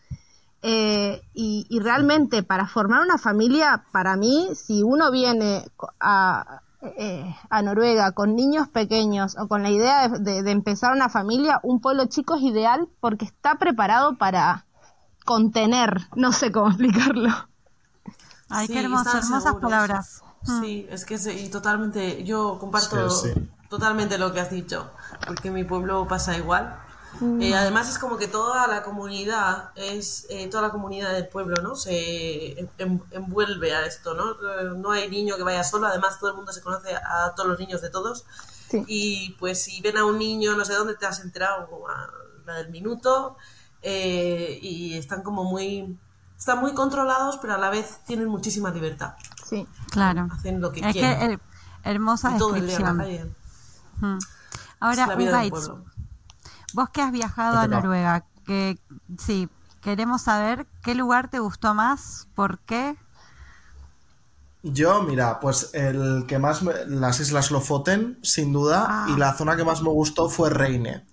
Eh, y, y realmente para formar una familia, para mí, si uno viene a, eh, a Noruega con niños pequeños o con la idea de, de- de empezar una familia, un pueblo chico es ideal porque está preparado para contener, no sé cómo explicarlo. Ay, Sí, qué hermoso, hermosas seguros. palabras. Mm. Sí, es que sí, y totalmente, yo comparto Sí, sí. totalmente lo que has dicho, porque en mi pueblo pasa igual. Eh, además es como que toda la comunidad es eh, toda la comunidad del pueblo, ¿no? Se en- en- envuelve a esto, ¿no? Eh, No hay niño que vaya solo, además todo el mundo se conoce a todos los niños de todos. Sí. Y pues si ven a un niño, no sé dónde te has enterado, a la del minuto, eh, y están como muy están muy controlados, pero a la vez tienen muchísima libertad. Sí. Claro. Hacen lo que es que quieren. her- hermosa Y todo el día descripción. Mm. Es Ahora, la vida del Ugaitz, pueblo. vos que has viajado a. Noruega, que sí, queremos saber qué lugar te gustó más, por qué. Yo, mira, pues el que más me- las islas Lofoten, sin duda, Ah. y la zona que más me gustó fue Reine.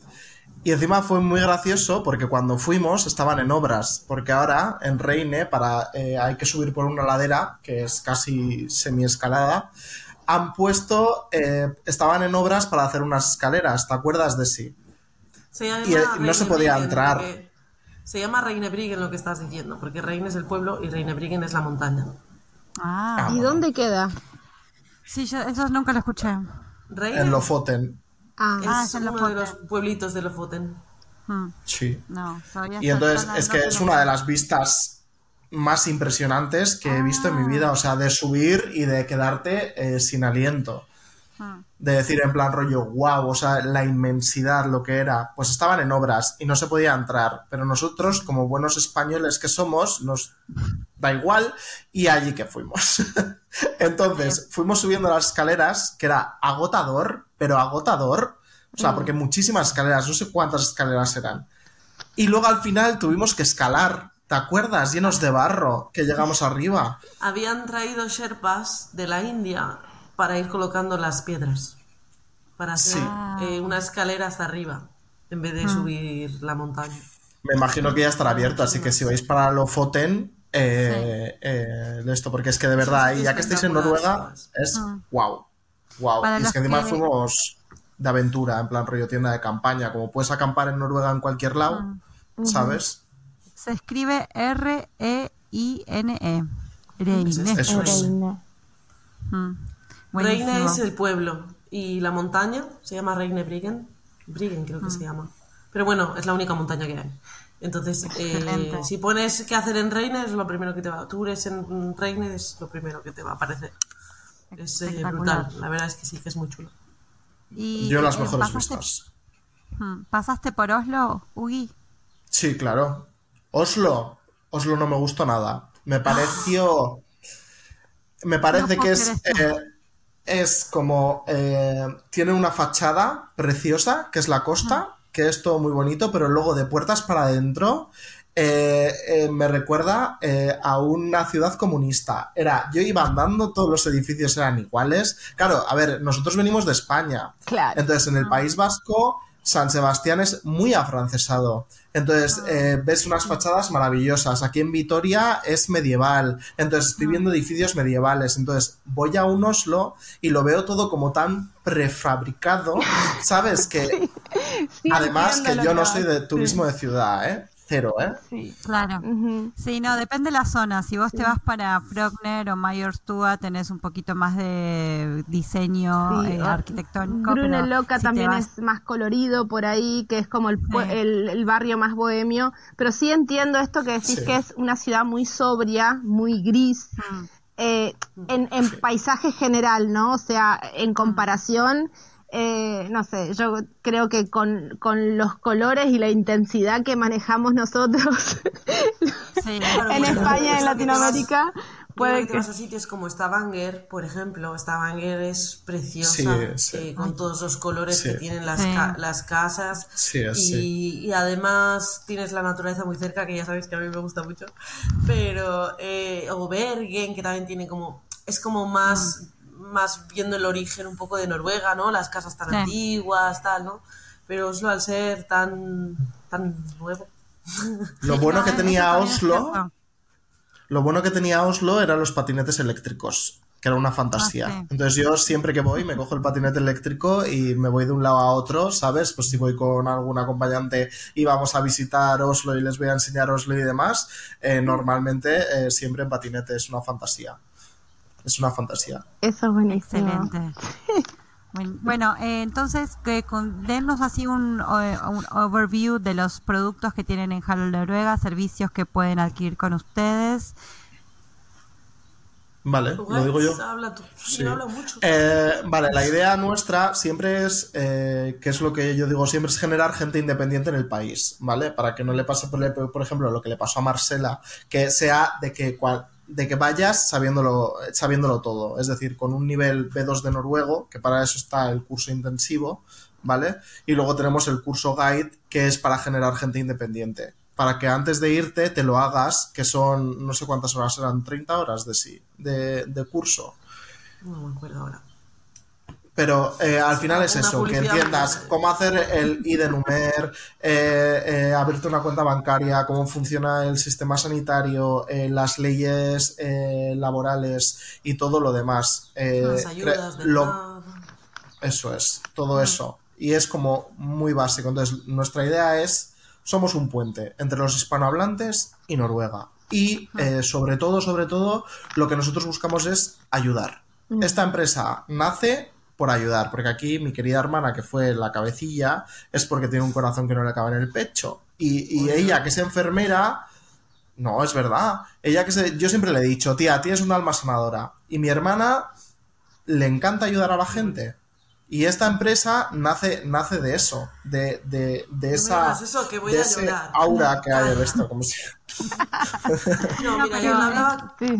Y encima fue muy gracioso porque cuando fuimos estaban en obras, porque ahora en Reine para eh, hay que subir por una ladera que es casi semiescalada, han puesto eh, estaban en obras para hacer unas escaleras, ¿te acuerdas de sí? Se llama Y, eh, no se podía entrar. Se llama Reinebriggen lo que estás diciendo, porque Reine es el pueblo y Reinebriggen es la montaña. Ah, ¿Y dónde queda? sí, yo eso nunca lo escuché. Reine En Lofoten. Ah, es Ah, es en uno de los pueblitos de Lofoten. Mm, Sí. No, todavía Y entonces es que es una de las vistas más impresionantes que he visto en mi vida, o sea, de subir y de quedarte eh, sin aliento. Mm. De decir en plan rollo, wow, o sea, la inmensidad, lo que era. Pues estaban en obras y no se podía entrar, pero nosotros, como buenos españoles que somos, nos da igual y allí que fuimos. Entonces, fuimos subiendo las escaleras, que era agotador, pero agotador. O sea, porque muchísimas escaleras, no sé cuántas escaleras eran. Y luego al final tuvimos que escalar, ¿te acuerdas? Llenos de barro, que llegamos arriba. Habían traído Sherpas de la India para ir colocando las piedras, para hacer Sí. eh, una escalera hasta arriba, en vez de subir la montaña. Me imagino que ya estará abierto, así que si vais para Lofoten, eh, eh, esto, porque es que de verdad, ahí, ya que estáis en Noruega, es wow. Wow. Para Y es que encima que- fuimos de aventura, en plan rollo tienda de campaña. Como puedes acampar en Noruega en cualquier lado, ¿sabes? Se escribe R-E-I-N-E. Reine. Eso es. Reine es el pueblo y la montaña se llama Reine Briggen. Briggen creo que se llama. Pero bueno, es la única montaña que hay. Entonces, eh, si pones qué hacer en Reine es lo primero que te va. Tours en Reine es lo primero que te va a aparecer. Es eh, brutal. La verdad es que sí que es muy chulo. Y, Yo las eh, mejores pasaste, vistas. Mm, ¿Pasaste por Oslo, Ugi? Sí, claro. Oslo. Oslo no me gustó nada. Me pareció. Me parece No que es. eh, es como. eh, tiene una fachada preciosa, que es la costa, que es todo muy bonito, pero luego de puertas para adentro. eh, eh, me recuerda a una ciudad comunista. Era, yo iba andando, todos los edificios eran iguales. Claro, a ver, nosotros venimos de España. Claro. Entonces, en el País Vasco, San Sebastián es muy afrancesado. Entonces, eh, ves unas fachadas maravillosas. Aquí en Vitoria es medieval. Entonces, estoy viendo edificios medievales. Entonces, voy a un Oslo y lo veo todo como tan prefabricado. ¿Sabes? Que Sí, además que yo no soy de turismo de ciudad, ¿eh? Cero, ¿eh? Sí. Claro. Sí, no, depende de la zona. Si vos te vas para Frogner o Mayerstua, tenés un poquito más de diseño Sí, eh, o- arquitectónico. Brune Loca si también vas- es más colorido por ahí, que es como el, Sí. el, el barrio más bohemio. Pero sí entiendo esto que decís Sí. que es una ciudad muy sobria, muy gris, Mm. eh, en, en paisaje general, ¿no? O sea, en comparación, eh, no sé, yo creo que con, con los colores y la intensidad que manejamos nosotros Sí, Claro, en bueno, España, en Latinoamérica, puede que vas a sitios como Stavanger, por ejemplo. Stavanger es preciosa, Sí, sí. eh, con todos los colores Sí. que tienen las, Sí. ca- las casas. Sí, y, y además tienes la naturaleza muy cerca, que ya sabéis que a mí me gusta mucho. Pero, eh, o Bergen, que también tiene como. Es como más, más viendo el origen un poco de Noruega, ¿no? Las casas tan Sí. antiguas, tal, ¿no? Pero Oslo, al ser tan, tan nuevo. Lo bueno no, que tenía Oslo. Lo bueno que tenía Oslo eran los patinetes eléctricos, que era una fantasía. Ah, sí. Entonces yo siempre que voy me cojo el patinete eléctrico y me voy de un lado a otro, ¿sabes? Pues si voy con algún acompañante y vamos a visitar Oslo y les voy a enseñar Oslo y demás, eh, normalmente eh, siempre en patinete es una fantasía. Es una fantasía. Eso es buenísimo. Excelente. Buen- Bueno, eh, entonces, que con, denos así un, un overview de los productos que tienen en Halo Noruega, servicios que pueden adquirir con ustedes. Vale, lo digo yo. Habla tú. Sí. Mucho. Eh, vale, la idea nuestra siempre es, eh, que es lo que yo digo, siempre es generar gente independiente en el país, ¿vale? Para que no le pase, por, por ejemplo, lo que le pasó a Marcela, que sea de que, cua- de que vayas sabiéndolo, sabiéndolo todo, es decir, con un nivel B2 de noruego, que para eso está el curso intensivo, ¿vale? Y luego tenemos el curso guide, que es para generar gente independiente. Para que antes de irte te lo hagas, que son, no sé cuántas horas eran, 30 horas de sí, de, de curso. No me acuerdo ahora. Pero eh, al final es Una eso, que entiendas cómo hacer el IDNUMER, eh, eh, abrirte una cuenta bancaria, cómo funciona el sistema sanitario, eh, las leyes laborales y todo lo demás. Las ayudas de lo- eso es, todo eso. Y es como muy básico. Entonces, nuestra idea es, somos un puente entre los hispanohablantes y Noruega. Y sobre todo, sobre todo, lo que nosotros buscamos es ayudar. Esta empresa nace por ayudar, porque aquí mi querida hermana, que fue la cabecilla, es porque tiene un corazón que no le cabe en el pecho. Y, y ella, que es enfermera, no, es verdad. Ella que se, yo siempre le he dicho, tía, tienes un alma sanadora. Y mi hermana le encanta ayudar a la gente. Y esta empresa nace, nace de eso, de, de, de esa eso, que voy de a ese aura que hay de esto, como si... No, No, mira, pero yo es- hablaba. Sí.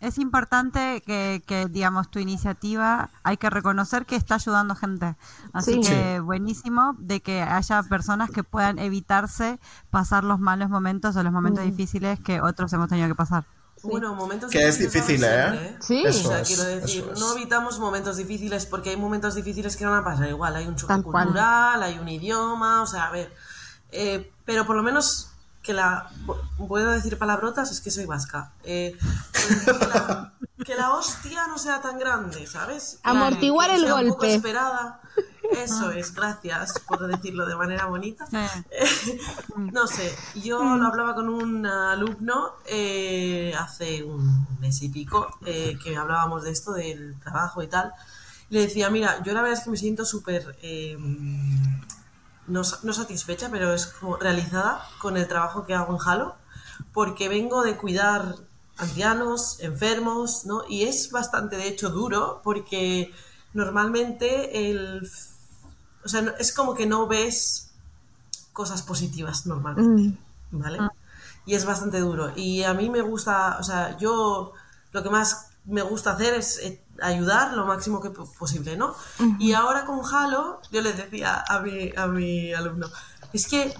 Es importante que, que, digamos, tu iniciativa, hay que reconocer que está ayudando gente. Así Sí. que Sí. buenísimo de que haya personas que puedan evitarse pasar los malos momentos o los momentos Mm. difíciles que otros hemos tenido que pasar. Bueno, momentos Que es difíciles difícil, habrá ¿eh? siempre, Sí. Eso o sea, es, quiero decir, eso es. no evitamos momentos difíciles porque hay momentos difíciles que no van a pasar igual. Hay un choque cual. cultural, hay un idioma, o sea, a ver. eh, pero por lo menos que la. ¿Puedo decir palabrotas? Es que soy vasca. Eh, que, la, que la hostia no sea tan grande, ¿sabes? Amortiguar el sea un poco golpe. esperada. Eso es, gracias por decirlo de manera bonita. Sí. No sé, yo lo hablaba con un alumno eh, hace un mes y pico, eh, que hablábamos de esto, del trabajo y tal. Le decía, mira, yo la verdad es que me siento súper, eh, no, no satisfecha, pero es como realizada con el trabajo que hago en Halo, porque vengo de cuidar ancianos, enfermos, ¿no? Y es bastante, de hecho, duro, porque normalmente el... O sea, es como que no ves cosas positivas normalmente, ¿vale? Y es bastante duro. Y a mí me gusta, o sea, yo lo que más me gusta hacer es eh, ayudar lo máximo que po- posible, ¿no? Y ahora con Halo, yo les decía a mi, a mi alumno, es que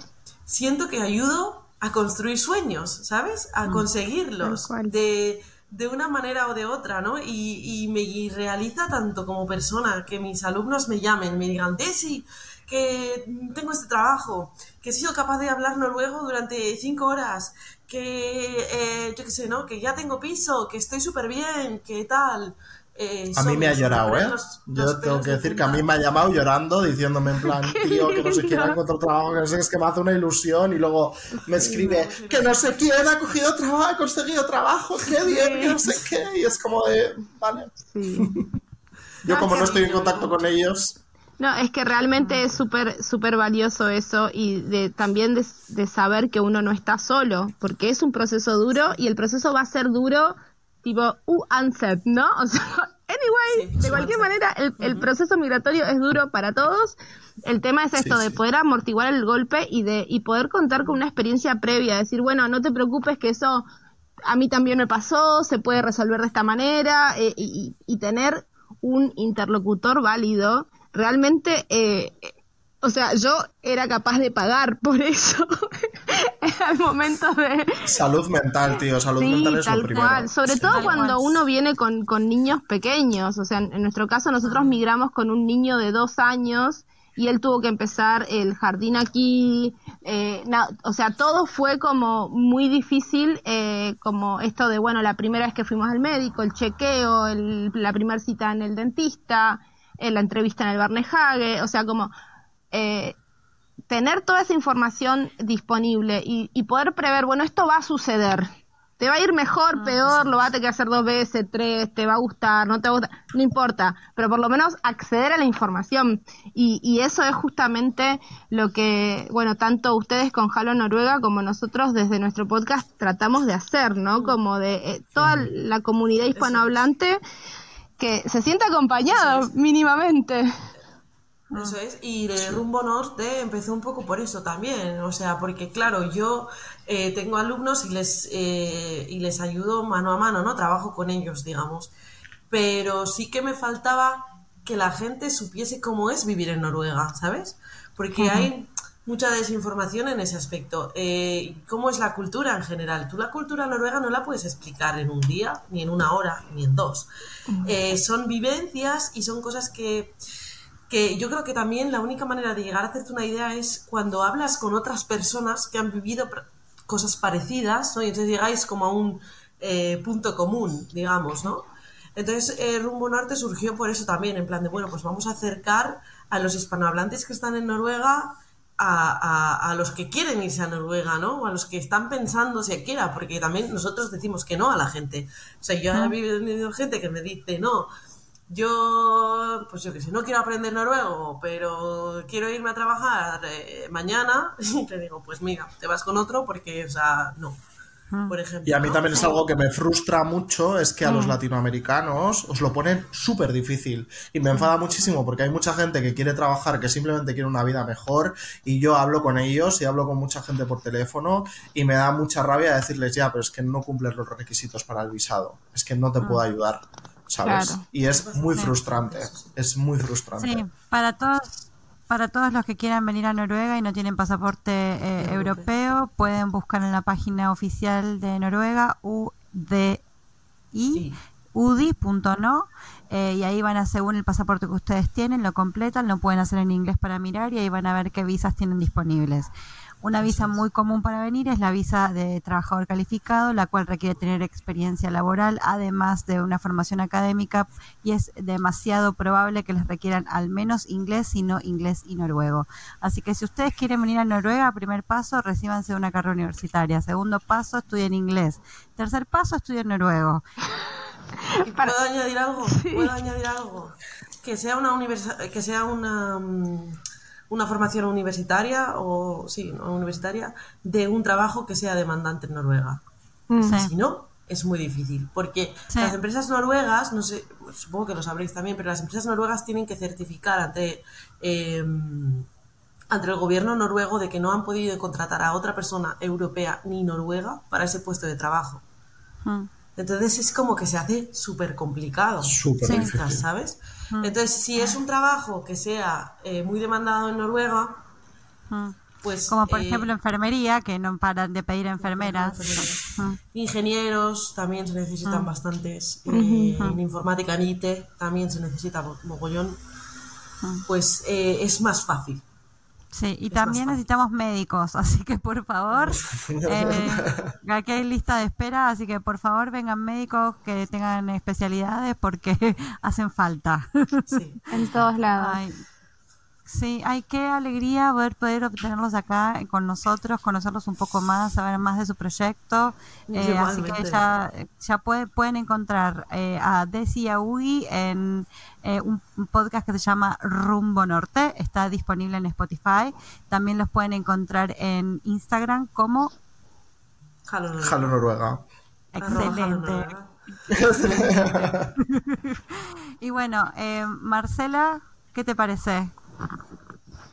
siento que ayudo a construir sueños, ¿sabes? A conseguirlos Tal cual. de, de una manera o de otra, ¿no? Y, y me y realiza tanto como persona que mis alumnos me llamen, me digan, Desi, que tengo este trabajo, que he sido capaz de hablar noruego durante cinco horas, que eh, yo qué sé, ¿no? Que ya tengo piso, que estoy súper bien, que tal. Eh, A mí me ha llorado, ¿eh? los- Yo los tengo que de decir que a mí me ha llamado llorando, diciéndome en plan, tío, que no sé quién ha encontrado trabajo, que no sé qué, es que me hace una ilusión, y luego me escribe, que no sé quién ha cogido trabajo, ha conseguido trabajo, qué bien, que no sé qué, y es como de, vale. Sí. Yo como no estoy en contacto con ellos, No, es que realmente es súper súper valioso eso y de, también de, de saber que uno no está solo, porque es un proceso duro y el proceso va a ser duro tipo u unset, ¿no? O sea, anyway, Sí, de cualquier unset. manera el, el proceso migratorio es duro para todos. El tema es esto Sí, de sí. poder amortiguar el golpe y de y poder contar con una experiencia previa, decir, bueno, no te preocupes que eso a mí también me pasó, se puede resolver de esta manera eh, y, y- y tener un interlocutor válido, realmente, eh, o sea, yo era capaz de pagar por eso el momento de... salud mental, tío, salud Sí, mental es lo tal primero. cual. Sobre todo Tal cuando cual. uno viene con, con niños pequeños. O sea, en, nuestro caso nosotros migramos con un niño de dos años y él tuvo que empezar el jardín aquí. eh, na- o sea, todo fue como muy difícil, eh, como esto de, bueno, la primera vez que fuimos al médico, el chequeo, el- la primera cita en el dentista, eh, la entrevista en el Barnehage. O sea, como... eh, tener toda esa información disponible y, y poder prever, bueno, esto va a suceder. Te va a ir mejor, peor, lo vas a tener que hacer dos veces, tres, te va a gustar, no te va a gustar, no importa, pero por lo menos acceder a la información. Y, y eso es justamente lo que, bueno, tanto ustedes con Halo Noruega como nosotros desde nuestro podcast tratamos de hacer, ¿no? Como de eh, toda la comunidad hispanohablante que se sienta acompañada mínimamente. Eso es, y de rumbo norte empezó un poco por eso también, o sea, porque claro, yo eh, tengo alumnos y les, eh, y les ayudo mano a mano, ¿no? Trabajo con ellos, digamos, pero sí que me faltaba que la gente supiese cómo es vivir en Noruega, ¿sabes? Porque hay mucha desinformación en ese aspecto. Eh, ¿Cómo es la cultura en general? Tú la cultura noruega no la puedes explicar en un día, ni en una hora, ni en dos. Son vivencias y son cosas que que yo creo que también la única manera de llegar a hacerte una idea es cuando hablas con otras personas que han vivido cosas parecidas, ¿no? Y entonces llegáis como a un eh, punto común, digamos, ¿no? Entonces, eh, Rumbo Norte surgió por eso también, en plan de, bueno, pues vamos a acercar a los hispanohablantes que están en Noruega a, a- a los que quieren irse a Noruega, ¿no? O a los que están pensando siquiera, porque también nosotros decimos que no a la gente. O sea, yo he vivido gente que me dice, no, yo, pues yo qué sé, no quiero aprender noruego, pero quiero irme a trabajar eh, mañana. Y te digo, pues mira, te vas con otro porque, o sea, no. Por ejemplo. Y a mí ¿no? también es algo que me frustra mucho, es que a los latinoamericanos os lo ponen súper difícil. Y me enfada muchísimo porque hay mucha gente que quiere trabajar, que simplemente quiere una vida mejor, y yo hablo con ellos y hablo con mucha gente por teléfono y me da mucha rabia decirles, ya, pero es que no cumples los requisitos para el visado, es que no te puedo ayudar, ¿sabes? Claro. Y es muy frustrante, es muy frustrante. Sí, para todos, para todos los que quieran venir a Noruega y no tienen pasaporte eh, europeo, pueden buscar en la página oficial de Noruega UDI Sí. udi.no eh, y ahí van a, según el pasaporte que ustedes tienen, lo completan, lo pueden hacer en inglés para mirar y ahí van a ver qué visas tienen disponibles. Una visa muy común para venir es la visa de trabajador calificado, la cual requiere tener experiencia laboral, además de una formación académica, y es demasiado probable que les requieran al menos inglés, sino inglés y noruego. Así que si ustedes quieren venir a Noruega, primer paso, recíbanse de una carrera universitaria. Segundo paso, estudien inglés. Tercer paso, estudien noruego. ¿Y ¿Puedo añadir algo? ¿Puedo añadir algo? Que sea una universi- que sea una, mm, una formación universitaria o sí, no, universitaria de un trabajo que sea demandante en Noruega. Sí. Si no, es muy difícil. Porque Sí. las empresas noruegas, no sé, supongo que lo sabréis también, pero las empresas noruegas tienen que certificar ante, eh, ante el gobierno noruego de que no han podido contratar a otra persona europea ni noruega para ese puesto de trabajo. Mm. Entonces es como que se hace súper complicado. Súper difícil. ¿sabes? Entonces, si es un trabajo que sea eh, muy demandado en Noruega, Mm. pues... Como por eh, ejemplo enfermería, que no paran de pedir enfermeras. Mm. Ingenieros también se necesitan bastantes. eh, En informática, en IT también se necesita mo- mogollón. Pues eh, es más fácil. Sí, y Es también necesitamos médicos, así que por favor, eh, aquí hay lista de espera, así que por favor vengan médicos que tengan especialidades porque hacen falta. Sí. En todos lados. Ay, sí, ay, qué alegría poder, poder obtenerlos acá con nosotros, conocerlos un poco más, saber más de su proyecto. Eh, así que ya, ya puede- pueden encontrar eh, a Desi y a Ugi en eh, un, un podcast que se llama Rumbo Norte, está disponible en Spotify. También los pueden encontrar en Instagram como Jalo Noruega. Jalo Noruega. Arroba Jalo excelente. Noruega. Y bueno, eh, Marcela, ¿qué te parece?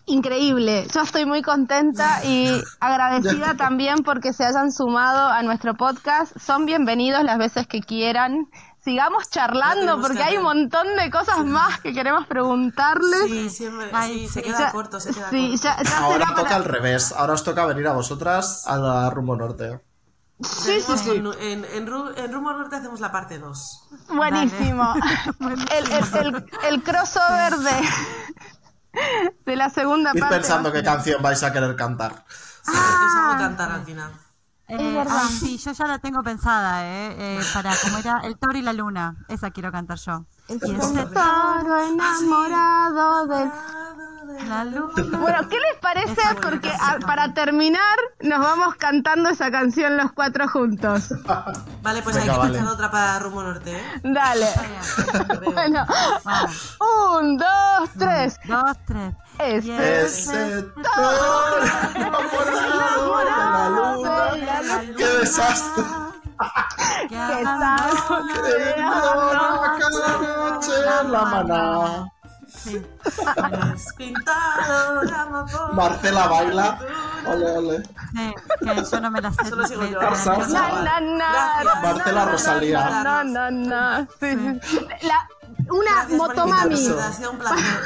Increíble. Yo estoy muy contenta y agradecida también porque se hayan sumado a nuestro podcast. Son bienvenidos las veces que quieran. Sigamos charlando porque que hay un montón de cosas más que queremos preguntarles. Sí, siempre, Ay, sí, se sí, queda Ya- corto, se queda sí, corto. ya, ya Ahora toca para- al revés. Ahora os toca venir a vosotras a la rumbo norte. Sí, sí, sí. En, en, en Rumbo Norte hacemos la parte 2. Buenísimo. El, el, el, el crossover de, de la segunda parte. pensando qué canción vais a querer cantar. Sí, porque sabe cantar al final. Eh, verdad. ay, sí, yo ya la tengo pensada, ¿eh? Eh, para como era El Toro y la Luna. Esa quiero cantar yo. Y ese Toro enamorado de... la luna. Bueno, ¿qué les parece? Porque a- para terminar nos vamos cantando esa canción los cuatro juntos. Vale, pues Venga, hay que vale. otra para Rumbo Norte, ¿eh? Dale. Bueno, Vamos. un, dos, tres. Dos, tres. Este enamorado de la luna. ¡Qué desastre! hagan- está ¡Qué cada noche en la maná! Sí. Pintado de amapola. Marcela baila. Ole, ole. Sí, que yo no me la sé. Solo sigo de- yo. de la Tarzán. melodía. Na, na, na. Marcela Rosalía. No, no, no. Sí. La, una Gracias motomami. Ha sido un placer.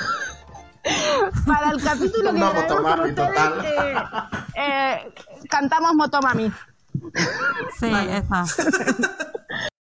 Para el capítulo que Una grabemos con ustedes, total. eh, eh, cantamos motomami. Sí, esa.